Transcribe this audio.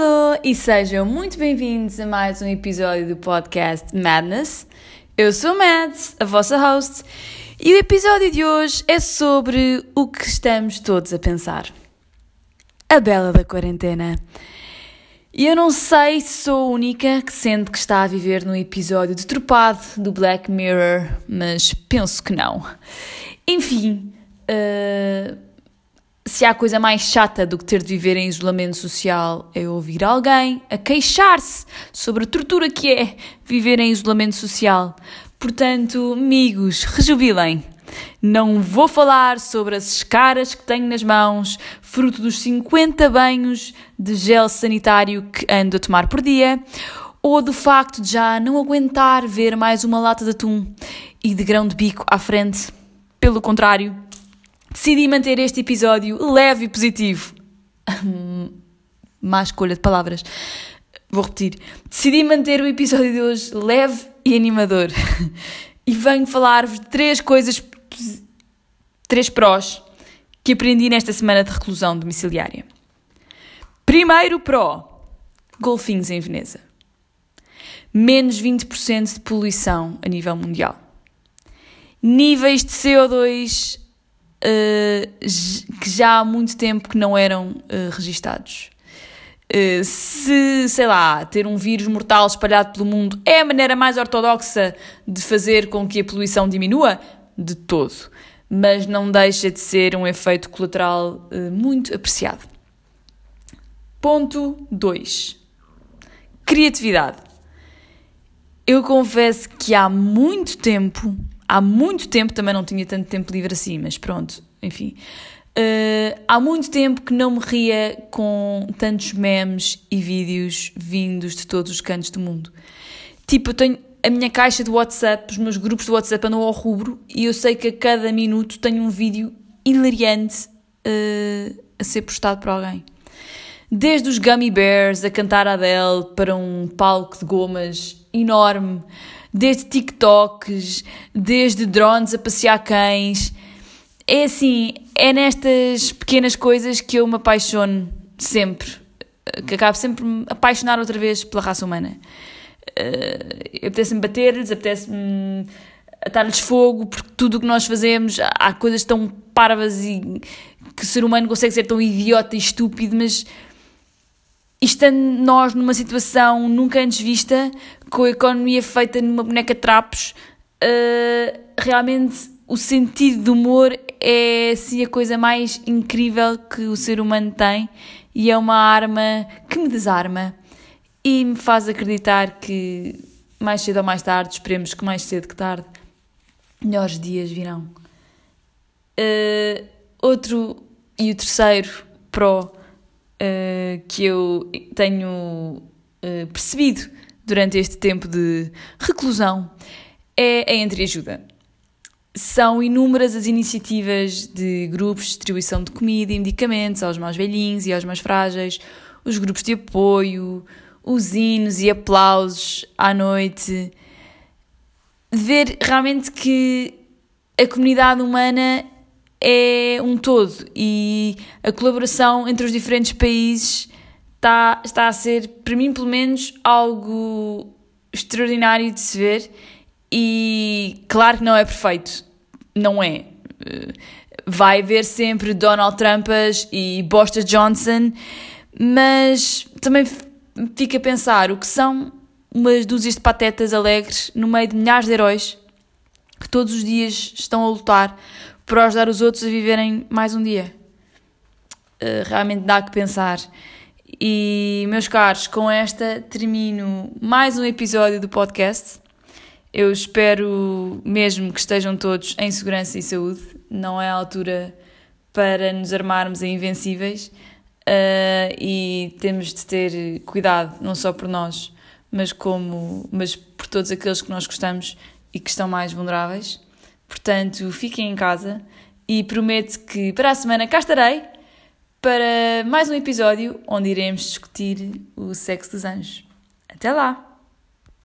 Alô e sejam muito bem-vindos a mais um episódio do podcast Madness. Eu sou Mads, a vossa host, e o episódio de hoje é sobre o que estamos todos a pensar. A bela da quarentena. E eu não sei se sou a única que sente que está a viver num episódio deturpado do Black Mirror, mas penso que não. Enfim, uh se há coisa mais chata do que ter de viver em isolamento social é ouvir alguém a queixar-se sobre a tortura que é viver em isolamento social. Portanto, amigos, rejubilem. Não vou falar sobre as escaras que tenho nas mãos, fruto dos 50 banhos de gel sanitário que ando a tomar por dia, ou do facto de já não aguentar ver mais uma lata de atum e de grão de bico à frente. Pelo contrário, decidi manter este episódio leve e positivo. Má escolha de palavras. Vou repetir. Decidi manter o episódio de hoje leve e animador. E venho falar-vos de três coisas, três prós que aprendi nesta semana de reclusão domiciliária. Primeiro pró: golfinhos em Veneza. Menos 20% de poluição a nível mundial. Níveis de CO2 uh, que já há muito tempo que não eram uh, registados. Uh, se, sei lá, ter um vírus mortal espalhado pelo mundo é a maneira mais ortodoxa de fazer com que a poluição diminua? De todo. Mas não deixa de ser um efeito colateral uh, muito apreciado. Ponto 2. Criatividade. Eu confesso que há muito tempo há muito tempo, também não tinha tanto tempo livre assim, mas pronto, enfim. Uh, há muito tempo que não me ria com tantos memes e vídeos vindos de todos os cantos do mundo. Tipo, eu tenho a minha caixa de WhatsApp, os meus grupos de WhatsApp andam ao rubro e eu sei que a cada minuto tenho um vídeo hilariante uh, a ser postado por alguém. Desde os Gummy Bears a cantar Adele para um palco de gomas enorme desde TikToks, desde drones a passear cães. É assim, é nestas pequenas coisas que eu me apaixono sempre, que acabo sempre me apaixonar outra vez pela raça humana. Uh, apetece-me bater-lhes, apetece-me atar-lhes fogo, porque tudo o que nós fazemos, há coisas tão parvas e que o ser humano consegue ser tão idiota e estúpido, mas estando nós numa situação nunca antes vista, com a economia feita numa boneca de trapos, uh, realmente o sentido do humor é assim a coisa mais incrível que o ser humano tem e é uma arma que me desarma e me faz acreditar que mais cedo ou mais tarde, esperemos que mais cedo que tarde, melhores dias virão. Uh, outro e o terceiro pró uh, que eu tenho uh, percebido durante este tempo de reclusão é a entreajuda. São inúmeras as iniciativas de grupos de distribuição de comida e medicamentos aos mais velhinhos e aos mais frágeis, os grupos de apoio, os hinos e aplausos à noite. Ver realmente que a comunidade humana é um todo. E a colaboração entre os diferentes países está, está a ser, para mim pelo menos, algo extraordinário de se ver. E claro que não é perfeito, não é. Vai haver sempre Donald Trumpas e Bosta Johnson, mas também fica a pensar o que são umas dúzias de patetas alegres no meio de milhares de heróis que todos os dias estão a lutar para ajudar os outros a viverem mais um dia. Uh, realmente dá que pensar. E, meus caros, com esta termino mais um episódio do podcast. Eu espero mesmo que estejam todos em segurança e saúde. Não é a altura para nos armarmos em invencíveis uh, e temos de ter cuidado, não só por nós, mas, como, mas por todos aqueles que nós gostamos e que estão mais vulneráveis. Portanto, fiquem em casa e prometo que para a semana cá estarei para mais um episódio onde iremos discutir o sexo dos anjos. Até lá!